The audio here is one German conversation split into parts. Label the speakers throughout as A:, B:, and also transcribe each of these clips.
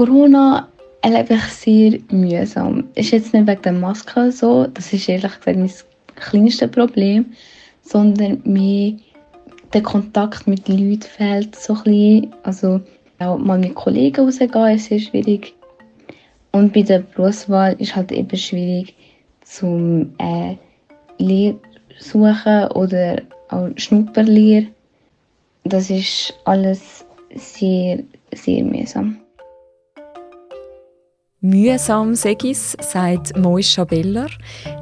A: Corona erlebe ich sehr mühsam. Ist jetzt nicht wegen der Maske so, das ist ehrlich gesagt mein kleinste Problem, sondern mir der Kontakt mit Leuten fehlt so ein. Also auch mal mit Kollegen rausgehen ist sehr schwierig. Und bei der Berufswahl ist halt eben schwierig, zum äh, Lehre suchen oder auch Schnupperlehre. Das ist alles sehr, sehr mühsam.
B: Mühsam Segis, sagt Moisha Beller.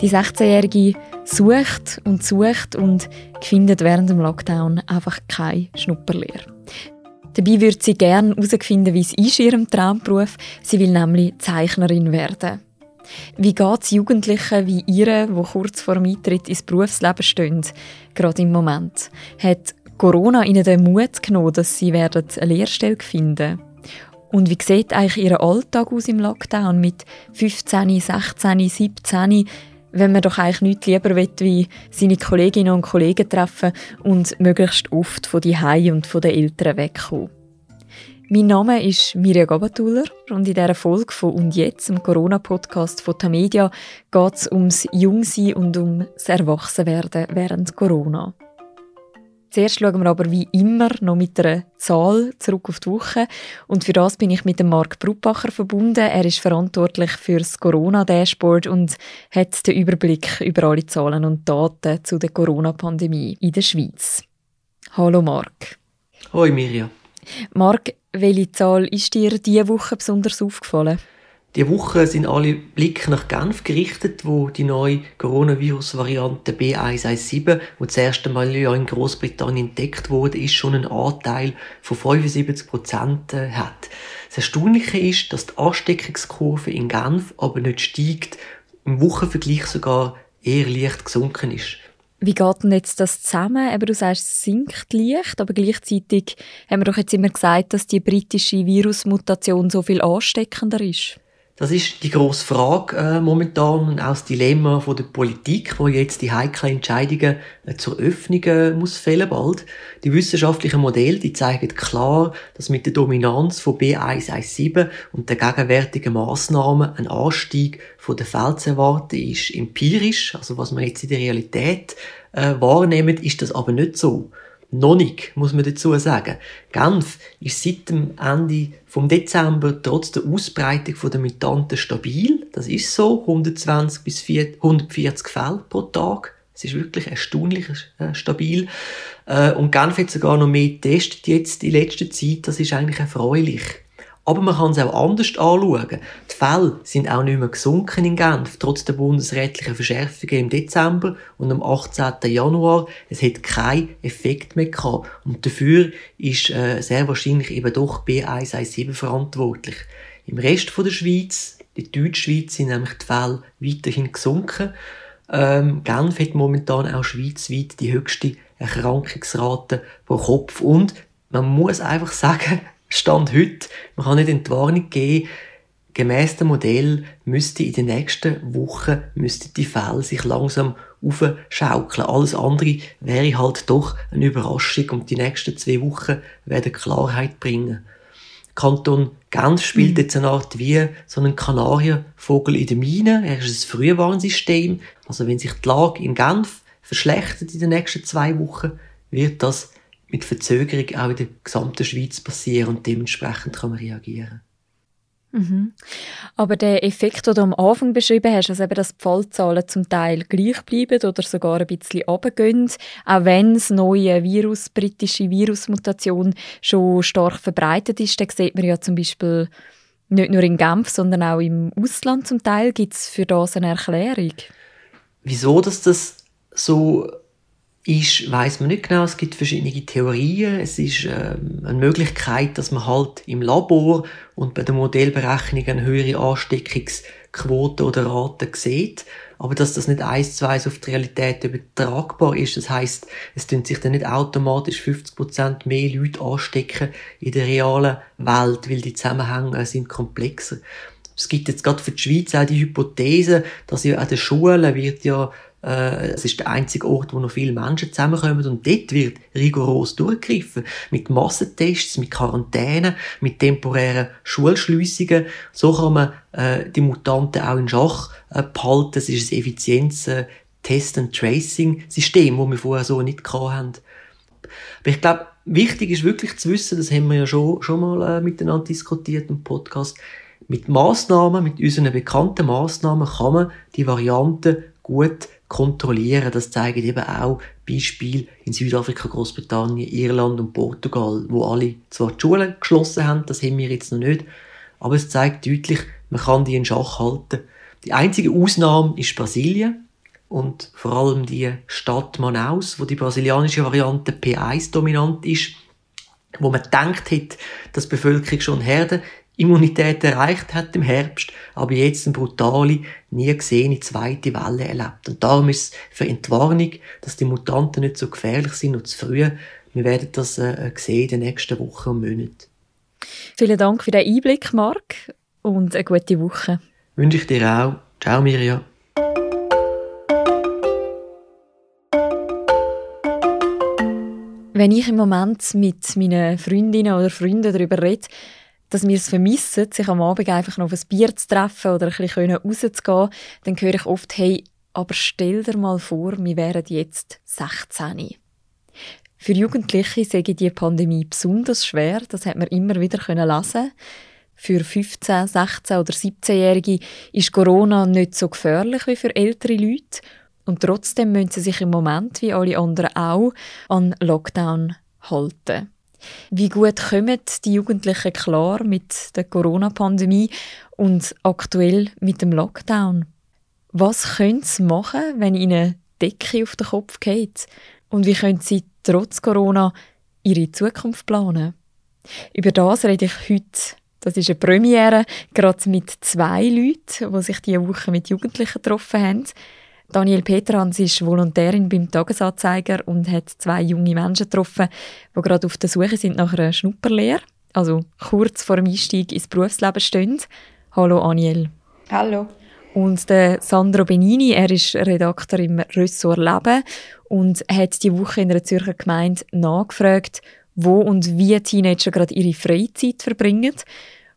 B: Die 16-Jährige sucht und sucht und findet während dem Lockdown einfach keine Schnupperlehre. Dabei würde sie gerne herausfinden, wie es ist in ihrem Traumberuf. Sie will nämlich Zeichnerin werden. Wie geht es Jugendlichen wie ihr, die kurz vor dem Eintritt ins Berufsleben stehen, gerade im Moment? Hat Corona ihnen den Mut genommen, dass sie eine Lehrstelle finden Und wie sieht eigentlich ihr Alltag aus im Lockdown mit 15, 16, 17, wenn man doch eigentlich nichts lieber will, wie seine Kolleginnen und Kollegen treffen und möglichst oft von die und von den Eltern wegkommen. Mein Name ist Mirja Gabatuller und in dieser Folge von «Und jetzt», dem Corona-Podcast von Tamedia, geht es ums Jungsein und ums Erwachsenwerden während Corona. Zuerst schauen wir aber wie immer noch mit einer Zahl zurück auf die Woche. Und für das bin ich mit dem Marc Bruppacher verbunden. Er ist verantwortlich für das Corona-Dashboard und hat den Überblick über alle Zahlen und Daten zu der Corona-Pandemie in der Schweiz. Hallo Marc.
C: Hoi Mirja.
B: Marc, welche Zahl ist dir diese Woche besonders aufgefallen?
C: Die Woche sind alle Blicke nach Genf gerichtet, wo die neue Coronavirus-Variante B117, wo das erste Mal in Großbritannien entdeckt wurde, ist schon einen Anteil von 75 Prozent äh, hat. Das Erstaunliche ist, dass die Ansteckungskurve in Genf aber nicht steigt, im Wochenvergleich sogar eher leicht gesunken ist.
B: Wie geht denn jetzt das zusammen? Aber du sagst, es sinkt leicht, aber gleichzeitig haben wir doch jetzt immer gesagt, dass die britische Virusmutation so viel ansteckender ist.
C: Das ist die grosse Frage äh, momentan und auch das Dilemma von der Politik, wo jetzt die heiklen Entscheidungen äh, zur Öffnung äh, muss fällen bald. Die wissenschaftlichen Modelle, die zeigen klar, dass mit der Dominanz von B117 und der gegenwärtigen Maßnahmen ein Anstieg von der Fälle ist. Empirisch, also was man jetzt in der Realität äh, wahrnehmen, ist das aber nicht so. Noch nicht, muss man dazu sagen. Genf ist seit dem Ende vom Dezember trotz der Ausbreitung der Mutanten stabil. Das ist so. 120 bis 140 Fälle pro Tag. Es ist wirklich erstaunlich äh, stabil. Äh, und Genf hat sogar noch mehr getestet jetzt in letzter Zeit. Das ist eigentlich erfreulich. Aber man kann es auch anders anschauen. Die Fälle sind auch nicht mehr gesunken in Genf, trotz der bundesrätlichen Verschärfungen im Dezember und am 18. Januar. Es hat keinen Effekt mehr gehabt. Und dafür ist äh, sehr wahrscheinlich eben doch B117 verantwortlich. Im Rest der Schweiz, die Deutschschweiz, sind nämlich die Fälle weiterhin gesunken. Ähm, Genf hat momentan auch schweizweit die höchste Erkrankungsrate pro Kopf. Und man muss einfach sagen, Stand heute, man kann nicht in die Warnung geben, gemäss dem Modell müsste in den nächsten Wochen müsste die Fälle sich langsam aufschaukeln. Alles andere wäre halt doch eine Überraschung und die nächsten zwei Wochen werden Klarheit bringen. Kanton Genf spielt mhm. jetzt eine Art wie so ein Kanarienvogel in der Mine. Er ist ein Frühwarnsystem. Also wenn sich die Lage in Genf verschlechtert in den nächsten zwei Wochen, wird das mit Verzögerung auch in der gesamten Schweiz passieren und dementsprechend kann man reagieren.
B: Mhm. Aber der Effekt, den du am Anfang beschrieben hast, also eben, dass die Fallzahlen zum Teil gleich bleiben oder sogar ein bisschen runtergehen, auch wenn das neue Virus, britische Virusmutation schon stark verbreitet ist, dann sieht man ja zum Beispiel nicht nur in Genf, sondern auch im Ausland zum Teil. Gibt es für das eine Erklärung?
C: Wieso dass das so ist, weiß man nicht genau. Es gibt verschiedene Theorien. Es ist ähm, eine Möglichkeit, dass man halt im Labor und bei der Modellberechnung eine höhere Ansteckungsquote oder Rate sieht. Aber dass das nicht eins zu eins auf die Realität übertragbar ist. Das heißt, es tun sich dann nicht automatisch 50% mehr Leute anstecken in der realen Welt, weil die Zusammenhänge sind komplexer. Es gibt jetzt gerade für die Schweiz auch die Hypothese, dass ja an den Schulen wird ja Äh, es ist der einzige Ort, wo noch viele Menschen zusammenkommen und dort wird rigoros durchgegriffen. Mit Massentests, mit Quarantäne, mit temporären Schulschliessungen. So kann man äh, die Mutanten auch in Schach äh, behalten. Es ist ein effizientes äh, das wir vorher so nicht hatten. Aber ich glaube, wichtig ist wirklich zu wissen, das haben wir ja schon, schon mal äh, miteinander diskutiert im Podcast, mit Maßnahmen, mit unseren bekannten Maßnahmen kann man die Varianten gut kontrollieren. Das zeigen eben auch Beispiele in Südafrika, Großbritannien, Irland und Portugal, wo alle zwar die Schulen geschlossen haben, das haben wir jetzt noch nicht, aber es zeigt deutlich, man kann die in Schach halten. Die einzige Ausnahme ist Brasilien und vor allem die Stadt Manaus, wo die brasilianische Variante P1 dominant ist, wo man denkt hat, dass die Bevölkerung schon Herde Immunität erreicht hat im Herbst, aber jetzt eine brutale, nie gesehene zweite Welle erlebt. Und darum ist es für Entwarnung, dass die Mutanten nicht so gefährlich sind und zu früh. Wir werden das äh, sehen in den nächsten Wochen und Monaten.
B: Vielen Dank für den Einblick, Marc, und eine gute Woche.
C: Wünsche ich dir auch. Ciao, Mirja.
B: Wenn ich im Moment mit meinen Freundinnen oder Freunden darüber rede, dass wir es vermissen, sich am Abend einfach noch auf ein Bier zu treffen oder ein bisschen rauszugehen, dann höre ich oft, hey, aber stell dir mal vor, wir wären jetzt 16. Für Jugendliche ich die Pandemie besonders schwer, das hat man immer wieder lesen Für 15, 16 oder 17-Jährige ist Corona nicht so gefährlich wie für ältere Leute und trotzdem müssen sie sich im Moment, wie alle anderen auch, an Lockdown halten. Wie gut kommen die Jugendlichen klar mit der Corona-Pandemie und aktuell mit dem Lockdown? Was können sie machen, wenn ihnen Decke auf den Kopf geht? Und wie können sie trotz Corona ihre Zukunft planen? Über das rede ich heute. Das ist eine Premiere, gerade mit zwei Leuten, die sich diese Woche mit Jugendlichen getroffen haben. Daniel Petrans ist Volontärin beim Tagesanzeiger und hat zwei junge Menschen getroffen, die gerade auf der Suche sind nach einer Schnupperlehre, also kurz vor dem Einstieg ins Berufsleben stehen. Hallo Aniel.
D: Hallo.
B: Und der Sandro Benini, er ist Redakteur im Ressort Leben und hat die Woche in einer Zürcher Gemeinde nachgefragt, wo und wie Teenager gerade ihre Freizeit verbringen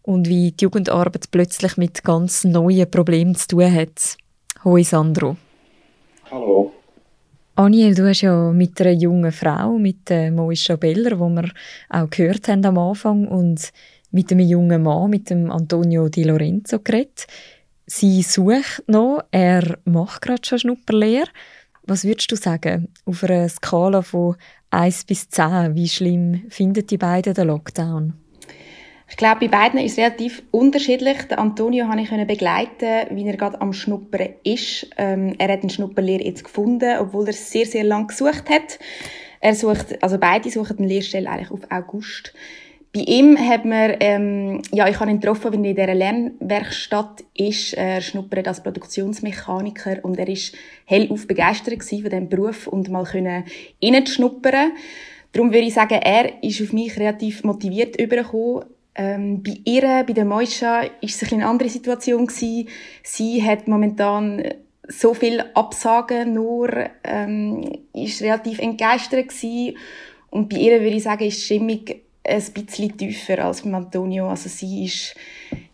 B: und wie die Jugendarbeit plötzlich mit ganz neuen Problemen zu tun hat. Hoi Sandro.
E: Hallo.
B: Aniel, du hast ja mit einer jungen Frau, mit äh, Moisha Beller, wo wir auch gehört haben am Anfang, und mit einem jungen Mann, mit dem Antonio Di Lorenzo geredet. Sie sucht noch, er macht gerade schon Schnupperlehre. Was würdest du sagen, auf einer Skala von 1 bis 10, wie schlimm finden die beiden den Lockdown?
D: Ich glaube, bei beiden ist es relativ unterschiedlich. Den Antonio habe ich begleiten, wie er gerade am Schnuppern ist. Ähm, er hat eine Schnupperlehre jetzt gefunden, obwohl er sehr, sehr lang gesucht hat. Er sucht, also beide suchen eine Lehrstelle eigentlich auf August. Bei ihm hat man, ähm, ja, ich habe ihn getroffen, wenn er in dieser Lernwerkstatt ist. Er schnuppert als Produktionsmechaniker und er ist hellauf begeistert von diesem Beruf und mal können reinzuschnuppern. Darum würde ich sagen, er ist auf mich relativ motiviert übergekommen. Ähm, bei ihr, bei der Moisha, ist es eine andere Situation gewesen. Sie hat momentan so viel Absagen nur, ähm, ist relativ entgeistert gewesen. Und bei ihr würde ich sagen, ist die Stimmung ein bisschen tiefer als bei Antonio. Also sie ist,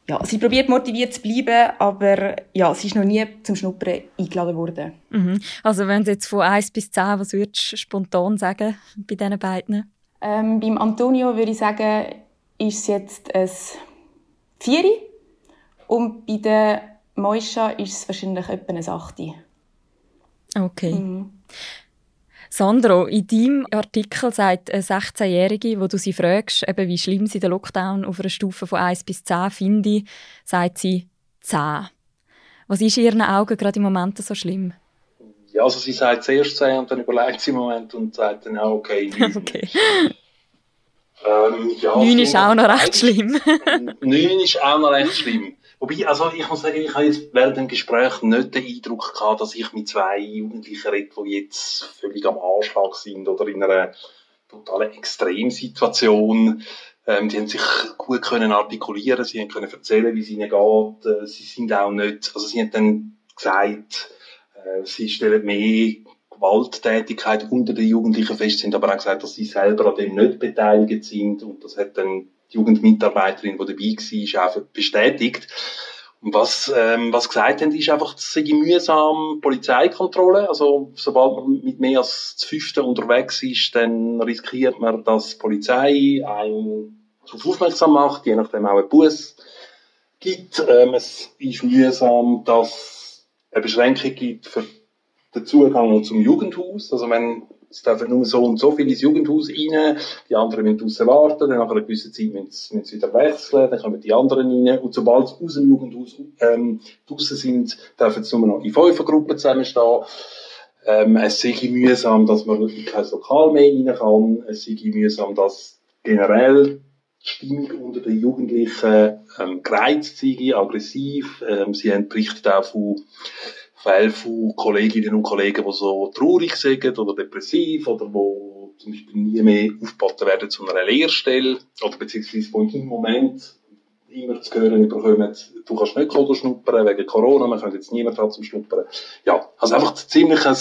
D: ja, sie probiert motiviert zu bleiben, aber ja, sie ist noch nie zum Schnuppern eingeladen worden.
B: Mhm. Also wenn du jetzt von 1 bis 10, was würdest du spontan sagen bei diesen beiden?
D: Ähm, beim Antonio würde ich sagen, ist es jetzt ein Vieri und bei der Moisha ist es wahrscheinlich etwa ein Achti.
B: Okay. Mhm. Sandro, in deinem Artikel sagt eine 16-Jährige, wo du sie fragst, eben wie schlimm sie den Lockdown auf einer Stufe von 1 bis 10 finde, sagt sie 10. Was ist in ihren Augen gerade im Moment so schlimm?
E: Ja, also sie sagt zuerst 10 und dann überlegt sie im Moment und sagt dann auch, okay, 9.
B: okay.
E: Ähm, ja,
B: 9 ist auch noch recht schlimm.
E: 9 ist auch noch recht schlimm. Wobei, also ich muss sagen, ich habe jetzt während dem Gespräch nicht den Eindruck gehabt, dass ich mit zwei Jugendlichen rede, die jetzt völlig am Anschlag sind oder in einer totalen Extremsituation. Ähm, die haben sich gut können artikulieren, sie haben können erzählen, wie es ihnen geht. Äh, sie sind auch nicht, also sie haben dann gesagt, Äh, sie stellen mehr Gewalttätigkeit unter den Jugendlichen fest, sind aber auch gesagt, dass sie selber an dem nicht beteiligt sind und das hat dann die Jugendmitarbeiterin, die dabei war, auch bestätigt. Und was, ähm, was gesagt haben, ist einfach, es sei mühsam Polizeikontrolle. Also, sobald man mit mehr als zu fünften unterwegs ist, dann riskiert man, dass die Polizei einen darauf aufmerksam macht, je nachdem auch einen Bus gibt. Ähm, es ist mühsam, dass es eine Beschränkung gibt für den Zugang zum Jugendhaus. Also, wenn es dürfen nur so und so viele ins Jugendhaus rein, die anderen müssen draussen warten, dann nach einer gewissen Zeit müssen sie, wieder wechseln, dann kommen die anderen rein und sobald sie aus dem Jugendhaus ähm, draussen sind, dürfen sie nur noch in Fünfergruppen zusammenstehen. Ähm, es sei mühsam, dass man in kein Lokal mehr rein kann, es sei mühsam, dass generell die Stimmung unter den Jugendlichen ähm, gereizt sei, aggressiv. Ähm, sie haben berichtet auch von Fälle von Kolleginnen und Kollegen, die so traurig sind oder depressiv oder wo zum Beispiel nie mehr aufgeboten werden zu einer Lehrstelle oder beziehungsweise wo im Moment immer zu hören bekommen, du kannst nicht Kodo schnuppern wegen Corona, man kann jetzt niemand zum Schnuppern. Ja, also einfach ziemlich ein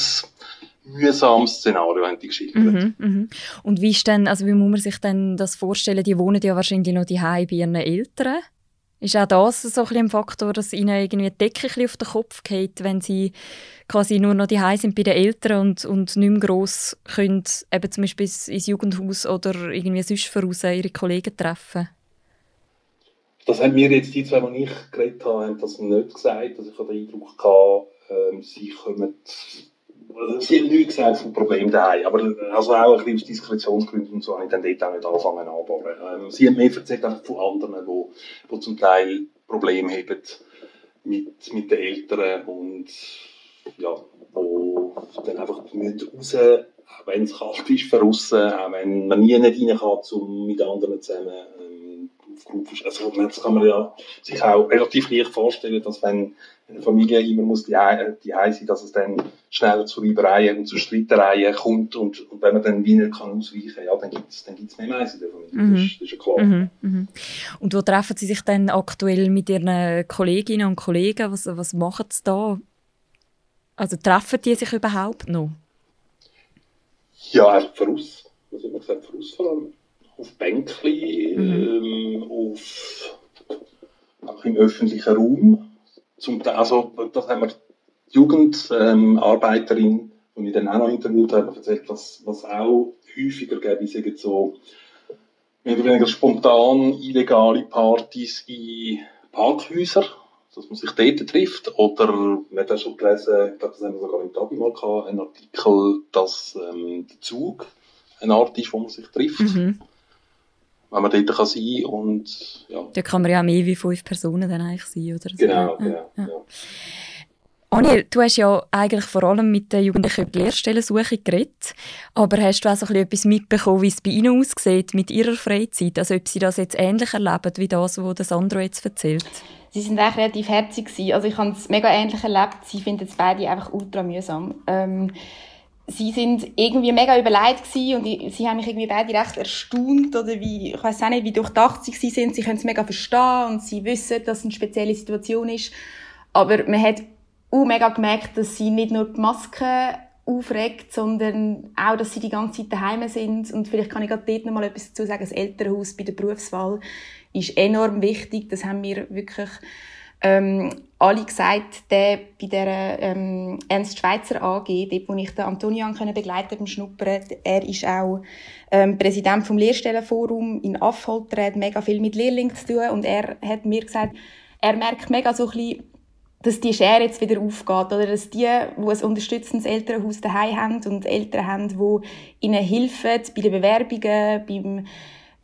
E: mühsames Szenario haben die geschildert.
B: Mhm, mhm. Und wie ist denn, also wie muss man sich denn das vorstellen? Die wohnen ja wahrscheinlich noch die bei ihren Eltern. Ist auch das so ein, ein Faktor, dass ihnen irgendwie die Decke auf den Kopf geht, wenn sie quasi nur noch die sind bei den Eltern und, und nicht mehr gross können, eben zum Beispiel ins Jugendhaus oder irgendwie sonst voraus ihre Kollegen treffen?
E: Das haben mir jetzt die zwei, die ich geredet habe, haben das nicht gesagt. Also ich habe den Eindruck gehabt, ähm, sie kommen sie haben nichts gesagt vom Problem daheim, aber also auch ein bisschen aus Diskretionsgründen und so habe ich dann dort auch nicht angefangen anzubauen. Ähm, sie haben mehr erzählt einfach von anderen, die, die zum Teil Probleme haben mit, mit den Eltern und ja, wo dann einfach nicht raus, auch wenn es kalt ist, verrissen, auch wenn man nie nicht rein kann, um mit anderen zusammen ähm, aufgerufen Also das kann man ja sich auch relativ leicht vorstellen, dass wenn eine Familie immer muss die, die sein, dass es dann schneller zu Reibereien und zu Streitereien kommt und, und wenn man dann wie nicht kann ausweichen, ja, dann gibt es dann gibt's mehr Mais in der Familie, mhm. das, ist, das ist ja klar.
B: Mhm. Mhm. Und wo treffen Sie sich dann aktuell mit Ihren Kolleginnen und Kollegen? Was, was machen Sie da? Also treffen die sich überhaupt noch?
E: Ja, einfach voraus. Was haben wir gesagt? Voraus vor allem. Auf Bänkchen, mhm. ähm, auf, auch im öffentlichen Raum zum Teil, also, das haben wir Jugendarbeiterin, ähm, die ich dann auch noch interviewt habe, erzählt, was, was auch häufiger gibt, ich sage so, mehr oder weniger spontan illegale Partys in Parkhäusern, dass man sich dort trifft. Oder man hat auch schon gelesen, ich glaube, das haben wir sogar im Tabi mal gehabt, einen Artikel, dass ähm, der Zug eine Art ist, wo man sich trifft. Mhm wenn man dort kann sein kann. Und, ja.
B: Da kann man ja mehr wie fünf Personen dann eigentlich sein, oder?
E: So. Genau, genau. Ja. Ja.
B: Aniel, du hast ja eigentlich vor allem mit den Jugendlichen über die Lehrstellensuche geredet, aber hast du auch so ein etwas mitbekommen, wie es bei ihnen aussieht mit ihrer Freizeit? Also ob sie das jetzt ähnlich erleben, wie das, was Sandro jetzt erzählt?
D: Sie sind eigentlich relativ herzig Also ich habe es mega ähnlich erlebt. Sie finden es beide einfach ultra mühsam. Ähm, sie sind irgendwie mega überlegt gewesen und ich, sie haben mich irgendwie beide recht erstaunt oder wie, ich weiß auch nicht, wie durchdacht sie sind. Sie können es mega verstehen und sie wissen, dass es eine spezielle Situation ist. Aber man hat auch mega gemerkt, dass sie nicht nur die Maske aufregt, sondern auch, dass sie die ganze Zeit daheim sind. Und vielleicht kann ich gerade dort noch mal etwas dazu sagen. Das Elternhaus bei der Berufswahl ist enorm wichtig. Das haben wir wirklich ähm, alle gesagt, der bei der ähm, Ernst Schweizer AG, dort, wo ich den Antonio können begleiten beim Schnuppern, er ist auch ähm, Präsident vom Lehrstellenforum in Affolter, er hat mega viel mit Lehrlingen zu tun und er hat mir gesagt, er merkt mega so ein bisschen, dass die Schere jetzt wieder aufgeht, oder? Dass die, die ein unterstützendes Elternhaus daheim haben und Eltern haben, die ihnen helfen bei den Bewerbungen, beim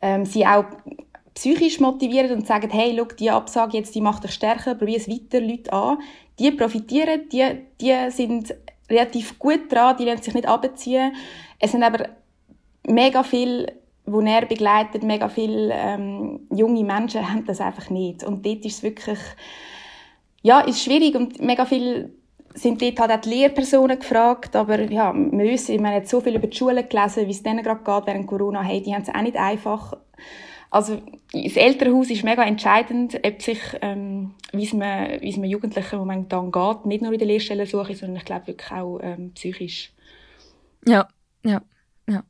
D: ähm, sie auch psychisch motivieren und sagen, hey, schau, die Absage jetzt, die macht dich stärker, probier es weiter, Leute an. Die profitieren, die, die sind relativ gut dran, die lassen sich nicht abziehen. Es sind aber mega viele, die er begleitet, mega viele ähm, junge Menschen haben das einfach nicht. Und dort ist es wirklich, ja, ist schwierig und mega viele sind dort halt auch die Lehrpersonen gefragt, aber ja, wir wissen, wir haben so viel über die Schule gelesen, wie es denen gerade geht während Corona, hey, die haben es auch nicht einfach. Also das Elternhaus ist mega entscheidend, ob sich, ähm, wie es man, wie es man Jugendlichen momentan geht, nicht nur in der Lehrstellensuche, sondern ich glaube wirklich auch ähm, psychisch.
B: Ja, ja, ja.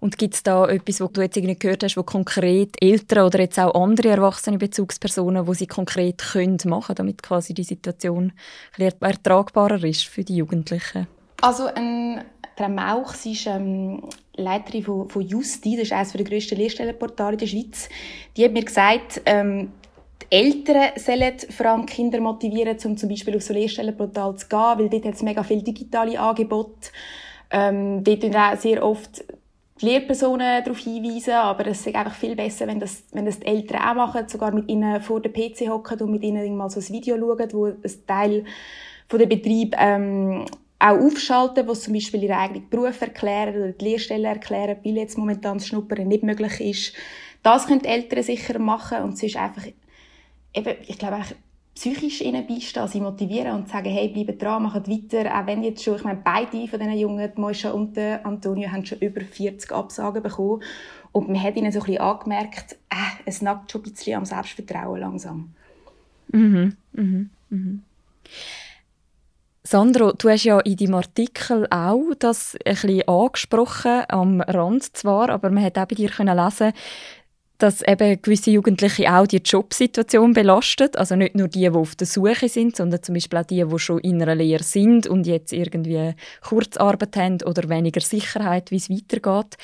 B: Und gibt es da etwas, was du jetzt irgendwie gehört hast, wo konkret Eltern oder jetzt auch andere erwachsene Bezugspersonen, wo sie konkret können machen, damit quasi die Situation ertragbarer ist für die Jugendlichen?
D: Also ein Frau Mauch, sie ist ähm, Leiterin von, von Justi, das ist eines der grössten Lehrstellenportale in der Schweiz. Die hat mir gesagt, ähm, die Eltern sollen vor allem Kinder motivieren, um zum Beispiel auf so Lehrstellenportal zu gehen, weil dort hat es mega viele digitale Angebote. Ähm, dort auch sehr oft die Lehrpersonen darauf hinweisen, aber es ist einfach viel besser, wenn das, wenn das die Eltern auch machen, sogar mit ihnen vor dem PC hocken und mit ihnen mal so ein Video schauen, wo ein Teil von der Betrieb ähm, auch aufschalten, wo zum Beispiel ihren eigenen Beruf erklären oder die Lehrstelle erklären, weil jetzt momentan das Schnuppern nicht möglich ist. Das können die Eltern sicher machen und sonst einfach, eben, ich glaube auch, psychisch ihnen beistehen, sie motivieren und sagen, hey, bleibt dran, macht weiter, auch wenn jetzt schon, ich meine, beide von diesen Jungen, die Moisha und Antonio, haben schon über 40 Absagen bekommen und man hat ihnen so ein bisschen angemerkt, äh, es nagt schon ein bisschen am Selbstvertrauen langsam.
B: Mhm, mhm, mhm. Sandro, du hast ja in deinem Artikel auch das ein bisschen angesprochen, am Rand zwar, aber man hat auch bei dir können lesen, dass eben gewisse Jugendliche auch die Jobsituation belastet. Also nicht nur die, die auf der Suche sind, sondern zum Beispiel auch die, die schon in einer Lehre sind und jetzt irgendwie Kurzarbeit haben oder weniger Sicherheit, wie es weitergeht.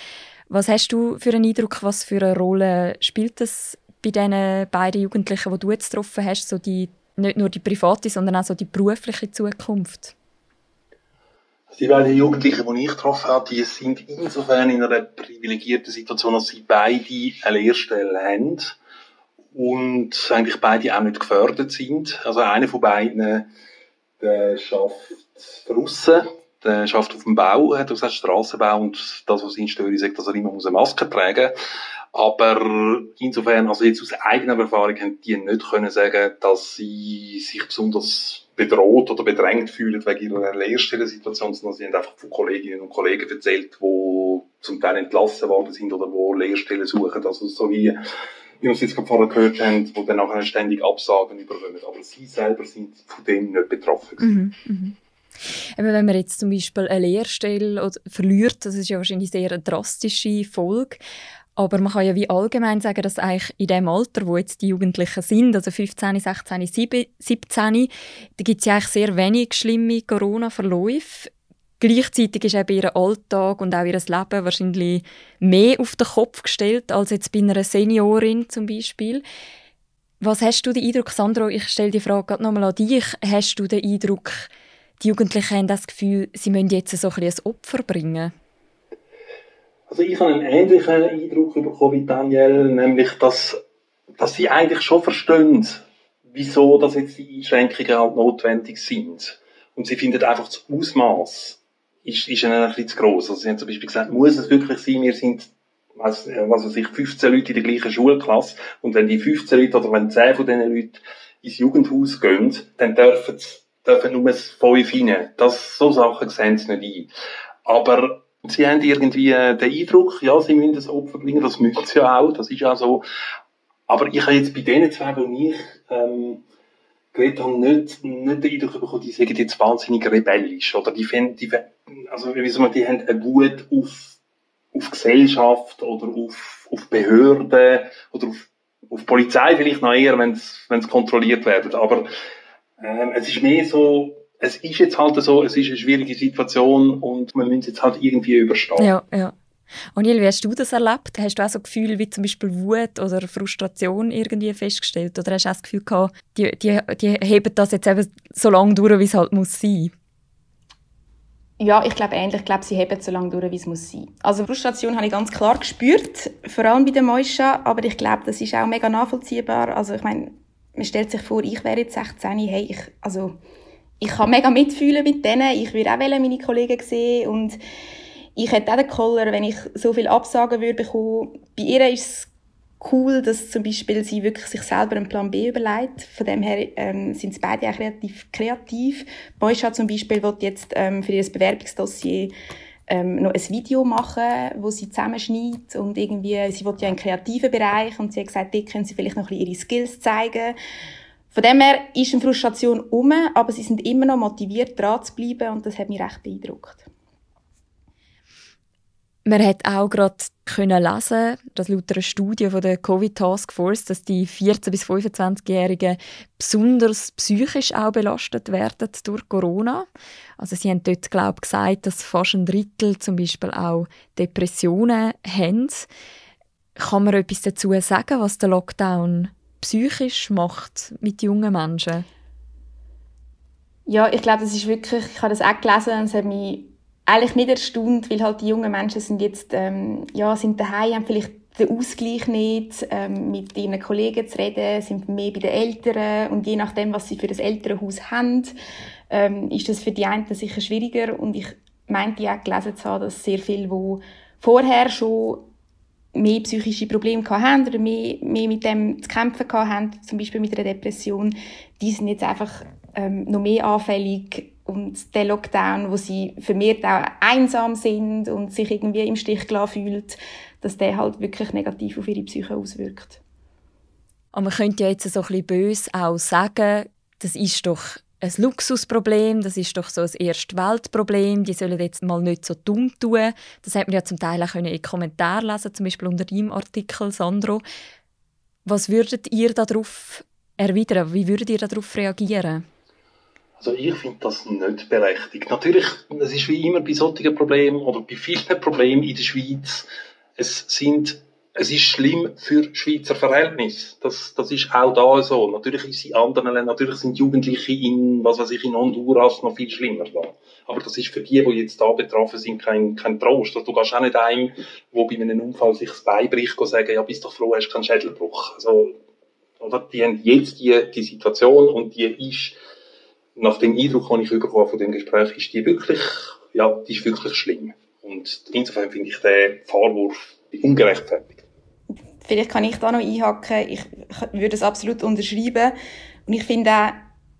B: Was hast du für einen Eindruck, was für eine Rolle spielt das bei diesen beiden Jugendlichen, die du jetzt getroffen hast, so die nicht nur die private, sondern auch so die berufliche Zukunft?
E: Die beiden Jugendlichen, die ich getroffen habe, die sind insofern in einer privilegierten Situation, dass sie beide eine Lehrstelle haben und eigentlich beide auch nicht gefördert sind. Also einer von beiden, der schafft draussen, der schafft auf dem Bau, hat gesagt Strassenbau und das, was ihn stört, ist, dass er immer eine Maske tragen muss. Aber insofern, also jetzt aus eigener Erfahrung, haben die nicht können sagen, dass sie sich besonders bedroht oder bedrängt fühlen wegen ihrer Lehrstellensituation, sondern sie haben einfach von Kolleginnen und Kollegen erzählt, die zum Teil entlassen worden sind oder wo Lehrstellen suchen. Also so wie, wie wir es jetzt gerade vorher gehört haben, wo dann nachher ständig Absagen überkommen. Aber sie selber sind von dem nicht betroffen.
B: Mhm, mhm. Wenn man jetzt zum Beispiel eine Lehrstelle verliert, das ist ja wahrscheinlich sehr eine drastische Folge. Aber man kann ja wie allgemein sagen, dass eigentlich in dem Alter, wo jetzt die Jugendlichen sind, also 15, 16, 17, da gibt es ja eigentlich sehr wenig schlimme Corona-Verläufe. Gleichzeitig ist eben ihr Alltag und auch ihr Leben wahrscheinlich mehr auf den Kopf gestellt als jetzt bei einer Seniorin zum Beispiel. Was hast du den Eindruck, Sandro, ich stelle die Frage gerade nochmal an dich, hast du den Eindruck, die Jugendlichen haben das Gefühl, sie müssen jetzt so ein, ein Opfer bringen?
E: Also ich habe einen ähnlichen Eindruck bekommen wie Daniel, nämlich, dass, dass sie eigentlich schon verstehen, wieso dass jetzt die Einschränkungen halt notwendig sind. Und sie finden einfach das Ausmaß ist, ist ihnen ein bisschen zu gross. Also sie haben zum Beispiel gesagt, muss es wirklich sein, wir sind was, was weiß ich, 15 Leute in der gleichen Schulklasse und wenn die 15 Leute oder wenn 10 von diesen Leuten ins Jugendhaus gehen, dann dürfen, dürfen nur 5 rein. Das, so Sachen sehen sie nicht ein. Aber Sie haben irgendwie äh, den Eindruck, ja, sie müssen das Opfer bringen, das müssen sie ja auch, das ist ja so. Aber ich habe jetzt bei denen zwei, die ich ähm, geredet habe, nicht, nicht den Eindruck bekommen, die sind jetzt wahnsinnig rebellisch. Oder die, finden, die, also, wie soll man, die haben eine Wut auf, auf Gesellschaft oder auf, auf Behörden oder auf, auf Polizei vielleicht noch eher, wenn es kontrolliert wird. Aber ähm, es ist mehr so, es ist jetzt halt so, es ist eine schwierige Situation und man muss jetzt halt irgendwie überstehen.
B: Ja, ja. Oniel, wie hast du das erlebt? Hast du auch so Gefühle wie zum Beispiel Wut oder Frustration irgendwie festgestellt? Oder hast du auch das Gefühl gehabt, die, die, die heben das jetzt eben so lange durch, wie es halt muss sein?
D: Ja, ich glaube ähnlich. Ich glaube, sie heben so lange durch, wie es muss sein. Also Frustration habe ich ganz klar gespürt, vor allem bei den Moisha, aber ich glaube, das ist auch mega nachvollziehbar. Also ich meine, man stellt sich vor, ich wäre jetzt 16, hey, ich, also ich kann mega mitfühlen mit denen. Ich würde auch meine Kollegen sehen und ich hätte auch den Koller, wenn ich so viel Absagen würde bekommen. Bei ihr ist es cool, dass zum Beispiel sie wirklich sich selber einen Plan B überlegt. Von dem her ähm, sind sie beide auch relativ kreativ. Boischa zum Beispiel wird jetzt ähm, für ihr Bewerbungsdossier ähm, noch ein Video machen, wo sie zusammenschneidet und irgendwie, sie will ja einen kreativen Bereich und sie hat gesagt, dort können sie vielleicht noch ein bisschen ihre Skills zeigen. Von dem her ist eine Frustration um, aber sie sind immer noch motiviert, dran zu bleiben und das hat mich recht beeindruckt.
B: Man hat auch gerade können lesen, dass laut einer Studie von der Covid Task Force, dass die 14 bis 25-Jährigen besonders psychisch auch belastet werden durch Corona. Also sie haben dort glaube ich, gesagt, dass fast ein Drittel zum Beispiel auch Depressionen haben. Kann man etwas dazu sagen, was der Lockdown psychisch macht mit jungen Menschen?
D: Ja, ich glaube, das ist wirklich, ich habe das auch gelesen und es hat mich eigentlich nicht erstaunt, weil halt die jungen Menschen sind jetzt, ähm, ja, sind daheim, haben vielleicht den Ausgleich nicht, ähm, mit ihren Kollegen zu reden, sind mehr bei den Eltern und je nachdem, was sie für das Elternhaus haben, ähm, ist das für die einen sicher schwieriger und ich meinte auch gelesen zu haben, dass sehr viele, die vorher schon mehr psychische Probleme haben oder mehr, mehr mit dem zu kämpfen haben, zum Beispiel mit einer Depression, die sind jetzt einfach ähm, noch mehr anfällig und der Lockdown, wo sie vermehrt auch einsam sind und sich irgendwie im Stich gelassen fühlt, dass der halt wirklich negativ auf ihre Psyche auswirkt.
B: Aber man könnte ja jetzt so ein bisschen böse auch sagen, das ist doch ein Luxusproblem, das ist doch so ein Erstweltproblem, die sollen jetzt mal nicht so dumm tun. Das hat man ja zum Teil auch in den Kommentaren lesen, zum Beispiel unter deinem Artikel, Sandro. Was würdet ihr darauf erwidern? Wie würdet ihr darauf reagieren?
E: Also ich finde das nicht berechtigt. Natürlich, es ist wie immer bei solchen Problemen oder bei vielen Problemen in der Schweiz, es sind es ist schlimm für Schweizer Verhältnisse. Das, das ist auch da so. Natürlich ist in anderen Ländern, natürlich sind Jugendliche in, was weiß ich, in Honduras noch viel schlimmer da. Aber das ist für die, die jetzt da betroffen sind, kein, kein Trost. Also du gehst auch nicht einem, wo bei einem Unfall sich das Bein bricht, sagen, ja, bist doch froh, hast keinen Schädelbruch. Also, oder? Die haben jetzt die, die Situation und die ist, nach dem Eindruck, den ich bekommen von dem Gespräch, ist die wirklich, ja, die ist wirklich schlimm. Und insofern finde ich den Vorwurf ungerechtfertigt.
D: Vielleicht kann ich da noch einhaken. Ich würde es absolut unterschreiben. Und ich finde auch,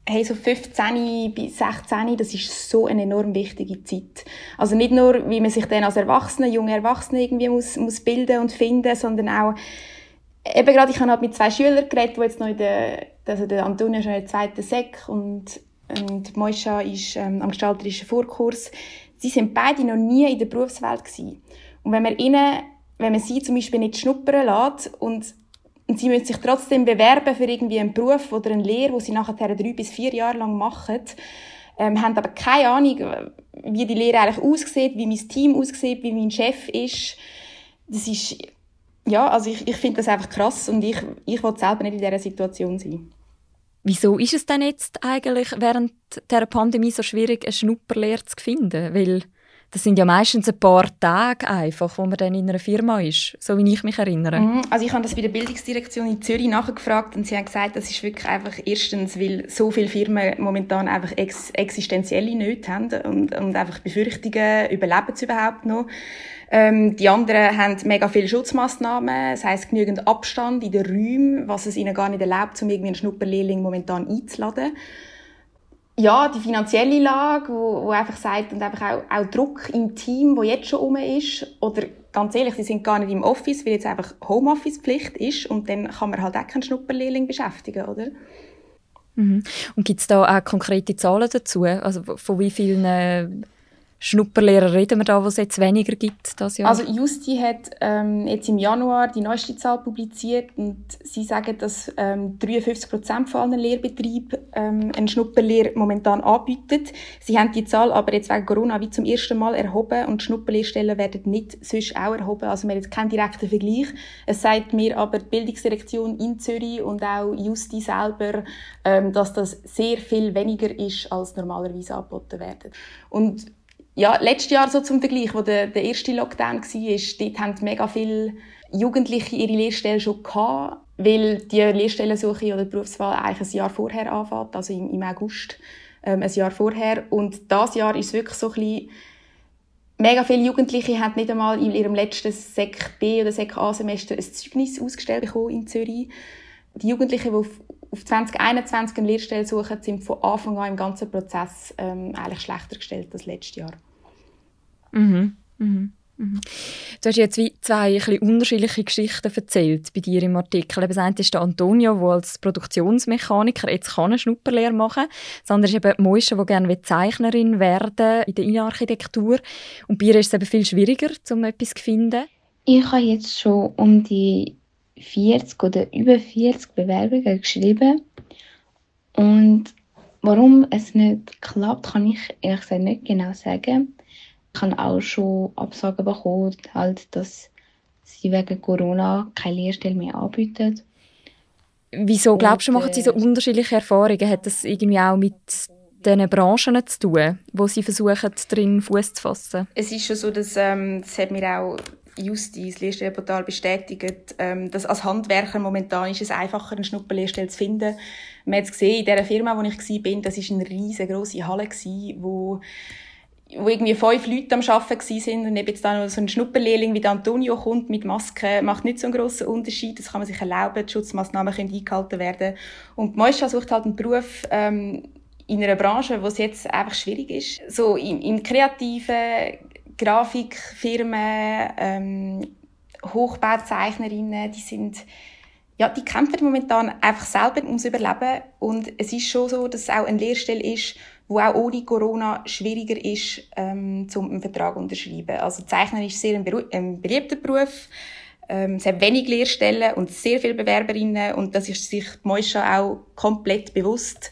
D: hey, so 15 bis 16, das ist so eine enorm wichtige Zeit. Also nicht nur, wie man sich dann als Erwachsene, junge Erwachsene irgendwie muss, muss bilden und finden, sondern auch, eben gerade, ich habe halt mit zwei Schülern geredet, die jetzt noch in der, also der Antonio ist noch in der zweiten Sek und und Moisha ist ähm, am gestalterischen Vorkurs. Sie sind beide noch nie in der Berufswelt gewesen. Und wenn man ihnen, wenn man sie zum Beispiel nicht schnuppern lässt und, und sie müssen sich trotzdem bewerben für irgendwie einen Beruf oder eine Lehre, wo sie nachher drei bis vier Jahre lang machen, ähm, haben aber keine Ahnung, wie die Lehre eigentlich aussieht, wie mein Team aussieht, wie mein Chef ist. Das ist, ja, also ich, ich finde das einfach krass und ich, ich will selber nicht in dieser Situation sein.
B: Wieso ist es denn jetzt eigentlich während der Pandemie so schwierig, eine Schnupperlehre zu finden? Weil das sind ja meistens ein paar Tage einfach, wo man dann in einer Firma ist, so wie ich mich erinnere.
D: Mhm. Also ich habe das bei der Bildungsdirektion in Zürich nachgefragt und sie haben gesagt, das ist wirklich einfach erstens, weil so viele Firmen momentan einfach ex existenzielle Nöte haben und, und einfach Befürchtungen, überleben sie überhaupt noch. Ähm, die anderen haben mega viele Schutzmaßnahmen, das heisst genügend Abstand in den Räumen, was es ihnen gar nicht erlaubt, um irgendwie einen Schnupperlehrling momentan einzuladen. Ja, die finanzielle Lage, wo, wo einfach sagt, und einfach auch, auch Druck im Team, wo jetzt schon um ist, oder ganz ehrlich, sie sind gar nicht im Office, weil jetzt einfach Homeoffice-Pflicht ist und dann kann man halt auch keinen Schnupperlehrling beschäftigen, oder?
B: Mhm. Und gibt es da auch konkrete Zahlen dazu? Also von wie vielen äh, Schnupperlehrer reden wir da, was es jetzt weniger gibt das Jahr?
D: Also Justi hat ähm, jetzt im Januar die neueste Zahl publiziert und sie sagen, dass ähm, 53 Prozent von allen Lehrbetrieben ähm, eine Schnupperlehre momentan anbieten. Sie haben die Zahl aber jetzt wegen Corona wie zum ersten Mal erhoben und Schnupperlehrstellen werden nicht sonst auch erhoben. Also wir haben jetzt keinen direkten Vergleich. Es sagt mir aber die Bildungsdirektion in Zürich und auch Justi selber, ähm, dass das sehr viel weniger ist, als normalerweise angeboten werden. Und ja, letztes Jahr so zum Vergleich, wo der, der erste Lockdown war, dort haben mega viele Jugendliche ihre Lehrstelle schon gehabt, weil die Lehrstellensuche oder die Berufswahl eigentlich ein Jahr vorher anfängt, also im, im August, ähm, ein Jahr vorher. Und das Jahr ist wirklich so ein bisschen, mega viele Jugendliche haben nicht einmal in ihrem letzten Sek B oder Sek A Semester ein Zeugnis ausgestellt bekommen in Zürich. Die Jugendlichen, die auf, auf 2021 eine Lehrstelle suchen, sind von Anfang an im ganzen Prozess ähm, eigentlich schlechter gestellt als letztes Jahr.
B: Mhm. Mhm. Mhm. Du hast jetzt zwei ein unterschiedliche Geschichten erzählt bei dir im Artikel. Das eine ist der Antonio, der als Produktionsmechaniker jetzt eine Schnupperlehre machen kann. Das andere ist eben Moische, die gerne Zeichnerin werden in der Innenarchitektur. Und bei ihr ist es eben viel schwieriger, um etwas zu finden.
A: Ich habe jetzt schon um die 40 oder über 40 Bewerbungen geschrieben. Und warum es nicht klappt, kann ich ehrlich gesagt nicht genau sagen. Ich habe auch schon Absagen bekommen, halt, dass sie wegen Corona keine Lehrstelle mehr anbieten.
B: Wieso glaubst du, machen sie so äh, unterschiedliche Erfahrungen? Hat das irgendwie auch mit diesen Branchen zu tun, wo sie versuchen, drin Fuß zu fassen?
D: Es ist schon so, dass ähm, das hat mir auch Justi, das Lehrstellenportal, bestätigt, ähm, dass als Handwerker momentan ist es einfacher, eine Schnupperlehrstelle zu finden. Man hat es gesehen, in dieser Firma, wo ich war, das war eine riesengroße Halle, wo wo irgendwie fünf Leute am Arbeiten sind und eben jetzt dann so ein Schnupperlehrling wie Antonio kommt mit Maske, macht nicht so einen grossen Unterschied. Das kann man sich erlauben. Die Schutzmaßnahmen können eingehalten werden. Und die Moisha sucht halt einen Beruf ähm, in einer Branche, wo es jetzt einfach schwierig ist. So im, im kreativen Grafikfirmen, ähm, Hochbauzeichnerinnen, die sind ja, die kämpfen momentan einfach selber ums Überleben und es ist schon so, dass es auch eine Lehrstelle ist, wo auch ohne Corona schwieriger ist, ähm, zum einen Vertrag zu unterschreiben. Also Zeichner ist sehr ein, ein beliebter Beruf. Ähm, es hat wenig Lehrstellen und sehr viele Bewerberinnen und das ist sich die Moisha auch komplett bewusst.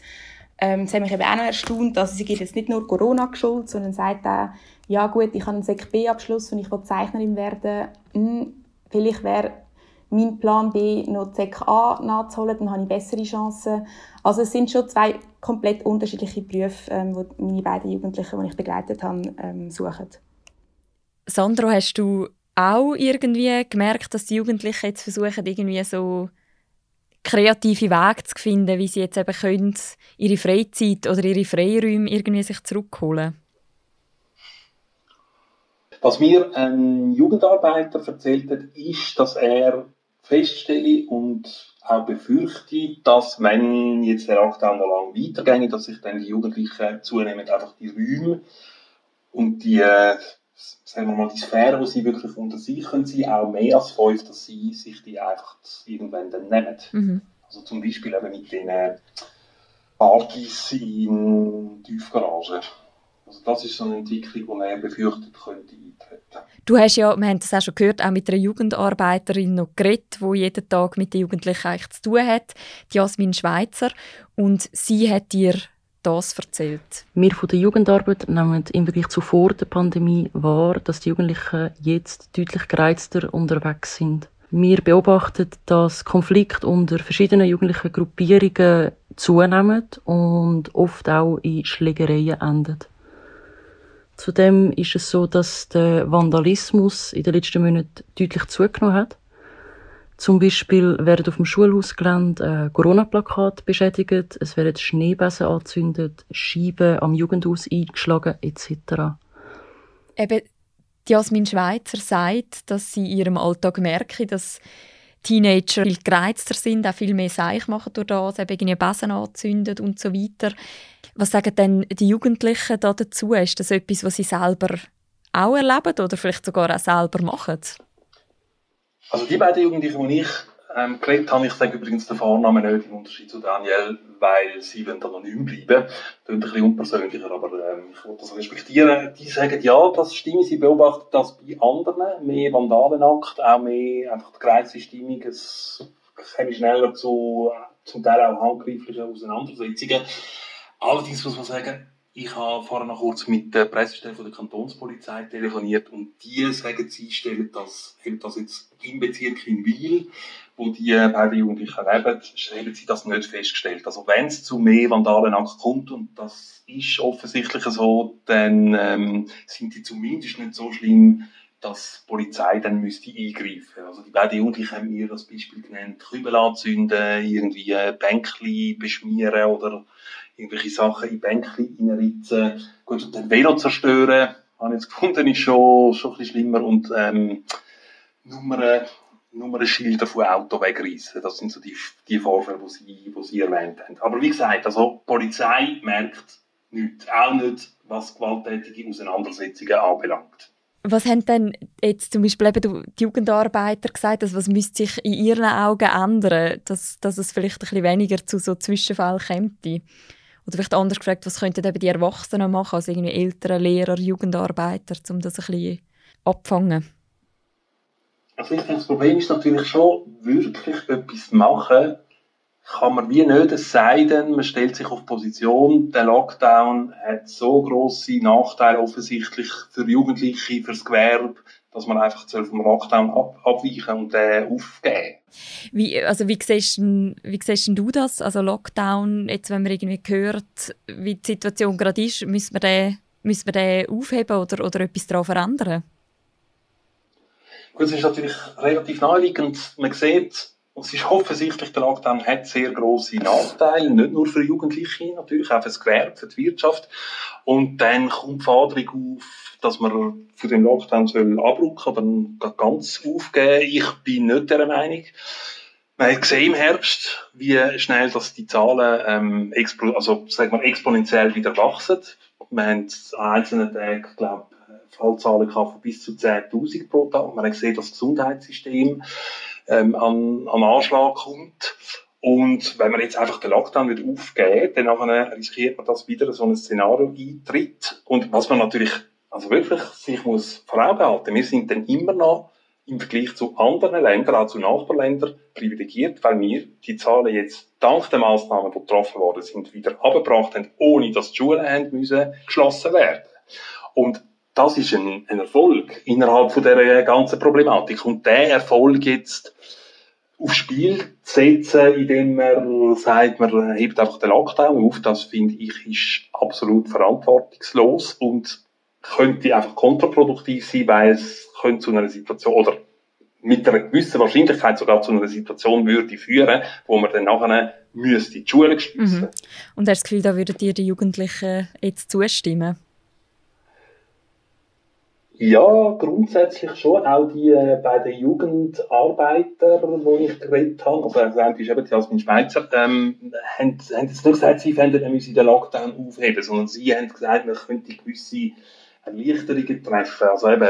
D: Ähm, das hat mich eben auch noch erstaunt. Also sie gibt jetzt nicht nur Corona geschuld, sondern sagt auch, ja gut, ich habe einen Sek B-Abschluss und ich will Zeichnerin werden. Hm, vielleicht wäre mein Plan B noch Sek A nachzuholen, dann habe ich bessere Chancen. Also es sind schon zwei komplett unterschiedliche Berufe, ähm, die meine beiden Jugendlichen, die ich begleitet habe, ähm, suchen.
B: Sandro, hast du auch irgendwie gemerkt, dass die Jugendlichen jetzt versuchen, irgendwie so kreative Wege zu finden, wie sie jetzt eben können, ihre Freizeit oder ihre Freiräume irgendwie sich zurückholen?
E: Was mir ein Jugendarbeiter erzählt hat, ist, dass er feststelle und auch befürchte, dass wenn jetzt der Lockdown noch lang weitergeht, dass sich dann die Jugendlichen zunehmend einfach die Räume und die, äh, sagen wir mal, die Sphäre, wo sie wirklich unter sich können sein, auch mehr als fünf, dass sie sich die einfach irgendwann dann nehmen. Mhm. Also zum Beispiel eben mit den Partys in Tiefgaragen. Also das ist so eine Entwicklung, die man befürchtet könnte eintreten.
B: Du hast ja, wir haben das auch schon gehört, auch mit einer Jugendarbeiterin noch geredet, die jeden Tag mit den Jugendlichen eigentlich zu tun hat, die Jasmin Schweizer. Und sie hat dir das erzählt.
F: Wir von der Jugendarbeit nehmen im Vergleich zu vor der Pandemie wahr, dass die Jugendlichen jetzt deutlich gereizter unterwegs sind. Wir beobachten, dass Konflikte unter verschiedenen jugendlichen Gruppierungen zunehmen und oft auch in Schlägereien enden. Zudem ist es so, dass der Vandalismus in den letzten Monaten deutlich zugenommen hat. Zum Beispiel werden auf dem Schulhausgelände äh, Corona-Plakate beschädigt, es werden Schneebesen angezündet, Scheiben am Jugendhaus eingeschlagen etc.
B: Eben, Jasmin Schweizer sagt, dass sie in ihrem Alltag merke, dass Teenager viel gereizter sind, auch viel mehr Seich machen durch das, eben irgendwie Besen anzünden und so weiter. Was sagen denn die Jugendlichen da dazu? Ist das etwas, was sie selber auch erleben oder vielleicht sogar auch selber machen?
E: Also die beiden Jugendlichen, die ich ähm, geredet habe, ich sage übrigens den Vornamen nicht, im Unterschied zu Daniel, weil sie wollen anonym bleiben. Das ist ein bisschen unpersönlicher, aber ähm, ich will das respektieren. Die sagen, ja, das stimmt, sie beobachten das bei anderen, mehr Vandalenakt, auch mehr einfach die gereizte Stimmung, es käme schneller zu zum Teil auch handgreiflichen Auseinandersetzungen. Allerdings muss man sagen, ich habe vorher noch kurz mit der Pressestelle der Kantonspolizei telefoniert und die sagen, sie stellen das, das jetzt im Bezirk in Wiel, wo die beiden Jugendlichen leben, haben sie das nicht festgestellt. Also wenn es zu mehr Vandalenakt kommt, und das ist offensichtlich so, dann ähm, sind die zumindest nicht so schlimm, dass die Polizei dann müsste eingreifen. Also die beiden Jugendlichen haben mir das Beispiel genannt, Kübel anzünden, irgendwie Bänkli beschmieren oder irgendwelche Sachen in Bänkchen reinritzen. Gut, und dann Velo zerstören, habe ich jetzt gefunden, ist schon, schon ein bisschen schlimmer. Und, ähm, Nummern, Nummernschilder von Auto wegreißen. Das sind so die, die Vorfälle, die Sie, die Sie erwähnt haben. Aber wie gesagt, also, die Polizei merkt nichts. Auch nicht, was gewalttätige Auseinandersetzungen anbelangt.
B: Was haben denn jetzt zum Beispiel eben die Jugendarbeiter gesagt, dass was müsste sich in ihren Augen ändern, dass, dass es vielleicht ein bisschen weniger zu so Zwischenfällen kommt? Oder vielleicht anders gefragt, was könnten eben die Erwachsenen machen, also irgendwie Eltern, Lehrer, Jugendarbeiter, um das ein bisschen abfangen?
E: Also ich denke, das Problem ist natürlich schon, wirklich etwas machen, kann man wie nicht, es sei denn, man stellt sich auf Position, der Lockdown hat so grosse Nachteile offensichtlich für Jugendliche, fürs Gewerbe, dass man einfach vom Lockdown ab, abweichen und den aufgeben.
B: Wie, also wie siehst, wie siehst du das? Also Lockdown, jetzt wenn man irgendwie hört, wie die Situation gerade ist, müssen wir den, müssen wir den aufheben oder, oder etwas daran verändern?
E: Gut, es ist natürlich relativ naheliegend. Man sieht, es ist offensichtlich, der Lockdown hat sehr grosse Nachteile, nicht nur für Jugendliche, natürlich auch für das Gewerbe, für die Wirtschaft. Und dann kommt die Forderung auf, dass man für den Lockdown soll abrücken oder ganz aufgeben. Ich bin nicht der Meinung. Man hat gesehen im Herbst, wie schnell dass die Zahlen ähm, explo also, sagen wir, exponentiell wieder wachsen. Wir haben an einzelnen Tagen, glaube Fallzahlen von bis zu 10.000 pro Tag. Man hat gesehen, dass das Gesundheitssystem ähm, an, an Anschlag kommt. Und wenn man jetzt einfach den Lockdown wieder aufgeht, dann riskiert man, dass wieder so ein Szenario eintritt. Und was man natürlich, also wirklich sich muss vor Augen halten, wir sind dann immer noch im Vergleich zu anderen Ländern, auch zu Nachbarländern, privilegiert, weil wir die Zahlen jetzt dank der Maßnahmen, die getroffen worden sind, wieder abgebracht haben, ohne dass die Schulen haben müssen geschlossen werden. Und das ist ein, ein Erfolg innerhalb von der ganzen Problematik. Und der Erfolg jetzt aufs Spiel zu setzen, indem man sagt, man hebt einfach den Lockdown auf, das finde ich ist absolut verantwortungslos und könnte einfach kontraproduktiv sein, weil es könnte zu einer Situation oder mit einer gewissen Wahrscheinlichkeit sogar zu einer Situation würde führen, wo man dann nachher müsste die Schule schließen. Mhm.
B: Und hast du das Gefühl, da würden dir die Jugendlichen jetzt zustimmen?
E: Ja, grundsätzlich schon. Auch die äh, bei den Jugendarbeitern, wo ich geredet habe, also das ist eben Schweizer, ähm, haben, haben jetzt nicht gesagt, sie fänden, wir müssen den Lockdown aufheben, sondern sie haben gesagt, man könnte gewisse Erleichterungen treffen. Also eben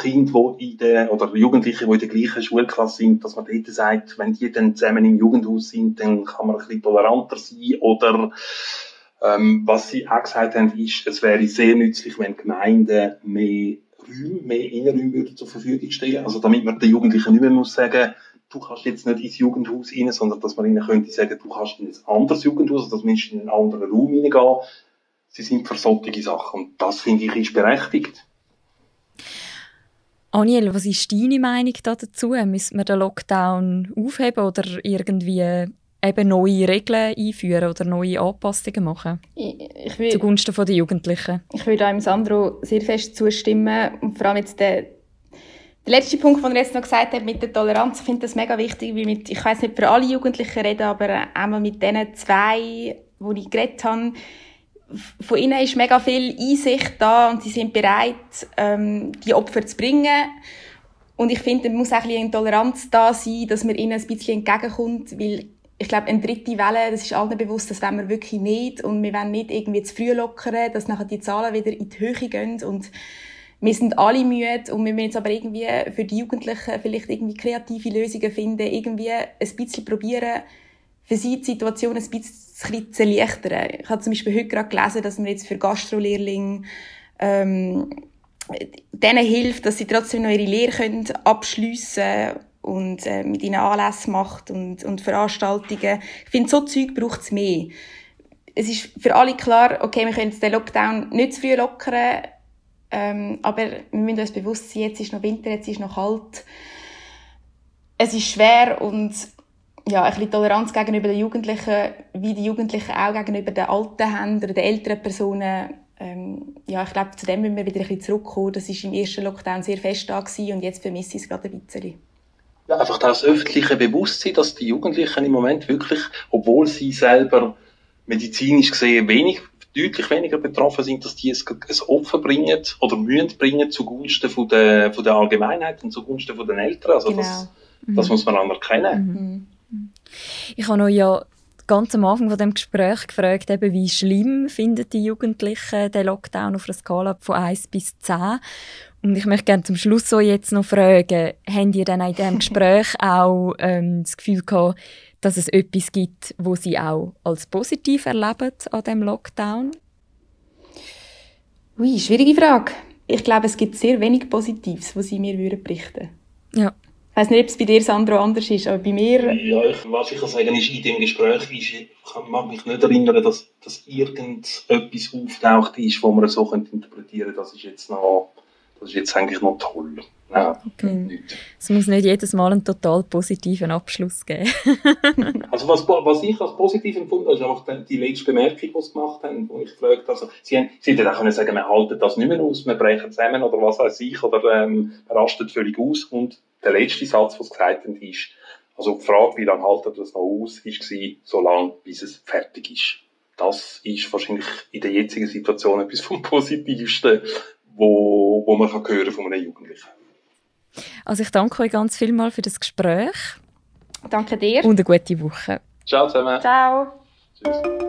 E: Kinder, die in der, oder Jugendliche, die in der gleichen Schulklasse sind, dass man dort sagt, wenn die dann zusammen im Jugendhaus sind, dann kann man ein bisschen toleranter sein oder ähm, was sie auch gesagt haben, ist, es wäre sehr nützlich, wenn Gemeinden mehr Räume, mehr Innenräume würden zur Verfügung stellen. Also damit man den Jugendlichen nicht mehr muss sagen, du kannst jetzt nicht ins Jugendhaus rein, sondern dass man ihnen könnte sagen, du kannst in ein anderes Jugendhaus, also zumindest in einen anderen Raum reingehen. Sie sind für solche Sachen und das finde ich ist berechtigt.
B: Aniel, was ist deine Meinung dazu? Müssen wir den Lockdown aufheben oder irgendwie eben neue Regeln einführen oder neue Anpassungen machen? Ich, ich will, Zugunsten der Jugendlichen.
D: Ich würde einem Sandro sehr fest zustimmen und vor allem jetzt der, der letzte Punkt, den er jetzt noch gesagt hat, mit der Toleranz, ich finde das mega wichtig, weil mit, ich weiß nicht für alle Jugendlichen reden, aber einmal mit diesen zwei, wo ich geredet habe, von ihnen ist mega viel Einsicht da und sie sind bereit, ähm, die Opfer zu bringen. Und ich finde, es muss auch ein bisschen Toleranz da sein, dass man ihnen ein bisschen entgegenkommt, weil ich glaube, eine dritte Welle, das ist allen bewusst, das wollen wir wirklich nicht. Und wir wollen nicht irgendwie zu früh lockern, dass nachher die Zahlen wieder in die Höhe gehen. Und wir sind alle müde und wir müssen jetzt aber irgendwie für die Jugendlichen vielleicht irgendwie kreative Lösungen finden, irgendwie ein bisschen probieren, für sie die Situation ein bisschen zu erleichtern. Ich habe zum Beispiel heute gerade gelesen, dass wir jetzt für Gastrolehrlinge ähm, denen hilft, dass sie trotzdem noch ihre Lehre können abschliessen können und äh, mit ihnen Anlässe macht und, und Veranstaltungen. Ich finde, so Zeug braucht es mehr. Es ist für alle klar, okay, wir können den Lockdown nicht zu früh lockern, ähm, aber wir müssen uns bewusst sein, jetzt ist noch Winter, jetzt ist noch kalt. Es ist schwer und ja, ein bisschen Toleranz gegenüber den Jugendlichen, wie die Jugendlichen auch gegenüber den Alten haben oder den älteren Personen. Ähm, ja, ich glaube, zu dem müssen wir wieder ein bisschen zurückkommen. Das war im ersten Lockdown sehr fest da und jetzt vermisse ich es gerade ein bisschen
E: ja, einfach das öffentliche Bewusstsein, dass die Jugendlichen im Moment wirklich, obwohl sie selber medizinisch gesehen wenig, deutlich weniger betroffen sind, dass die ein Opfer bringen oder mühen bringen zugunsten von der, von der Allgemeinheit und zugunsten von den Eltern. Also genau. das, das muss man anerkennen.
B: Mhm. Ich habe noch ja ganz am Anfang von dem Gespräch gefragt, eben, wie schlimm finden die Jugendlichen den Lockdown auf einer Skala von 1 bis 10. Und ich möchte gerne zum Schluss so jetzt noch fragen, habt ihr dann in diesem Gespräch auch ähm, das Gefühl gehabt, dass es etwas gibt, wo sie auch als positiv erleben an dem Lockdown?
D: Ui, schwierige Frage. Ich glaube, es gibt sehr wenig Positives, was sie mir berichten würden.
B: Ja.
D: Ich weiß nicht, ob es bei dir, Sandro, anders ist, aber bei mir...
E: Ja, ich, was ich kann sagen ist, in dem Gespräch ist, ich mag mich nicht erinnern, dass, dass irgendetwas auftaucht ist, wo man so interpretieren könnte, das ist jetzt noch, das ist jetzt eigentlich noch toll. Nein,
B: okay. Es muss nicht jedes Mal einen total positiven Abschluss geben.
E: also was, was ich als positiv empfunden habe, ist einfach die letzte Bemerkung, die sie gemacht haben, wo ich gefragt habe. Also, sie, haben, sie hätten auch können sagen, wir halten das nicht mehr aus, wir brechen zusammen oder was weiß ich, oder ähm, rastet völlig aus. Und der letzte Satz, den sie gesagt haben, ist, also die Frage, wie lange haltet das noch aus, war, so lange, bis es fertig ist. Das ist wahrscheinlich in der jetzigen Situation etwas vom Positivsten, wo, wo man kann hören von einem Jugendlichen.
B: Also ich danke euch ganz vielmal für das Gespräch.
D: Danke dir.
B: Und eine gute Woche.
E: Ciao zusammen.
D: Ciao.
E: Tschüss.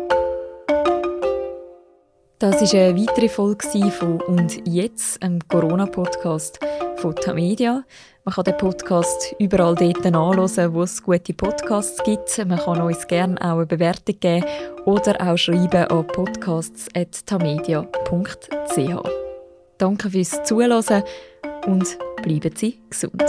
B: Das war eine weitere Folge von «Und jetzt», einem Corona-Podcast von Tamedia. Man kann den Podcast überall dort anhören, wo es gute Podcasts gibt. Man kann uns gerne auch eine Bewertung geben oder auch schreiben an podcasts.tamedia.ch. Danke fürs Zuhören und bleiben Sie gesund.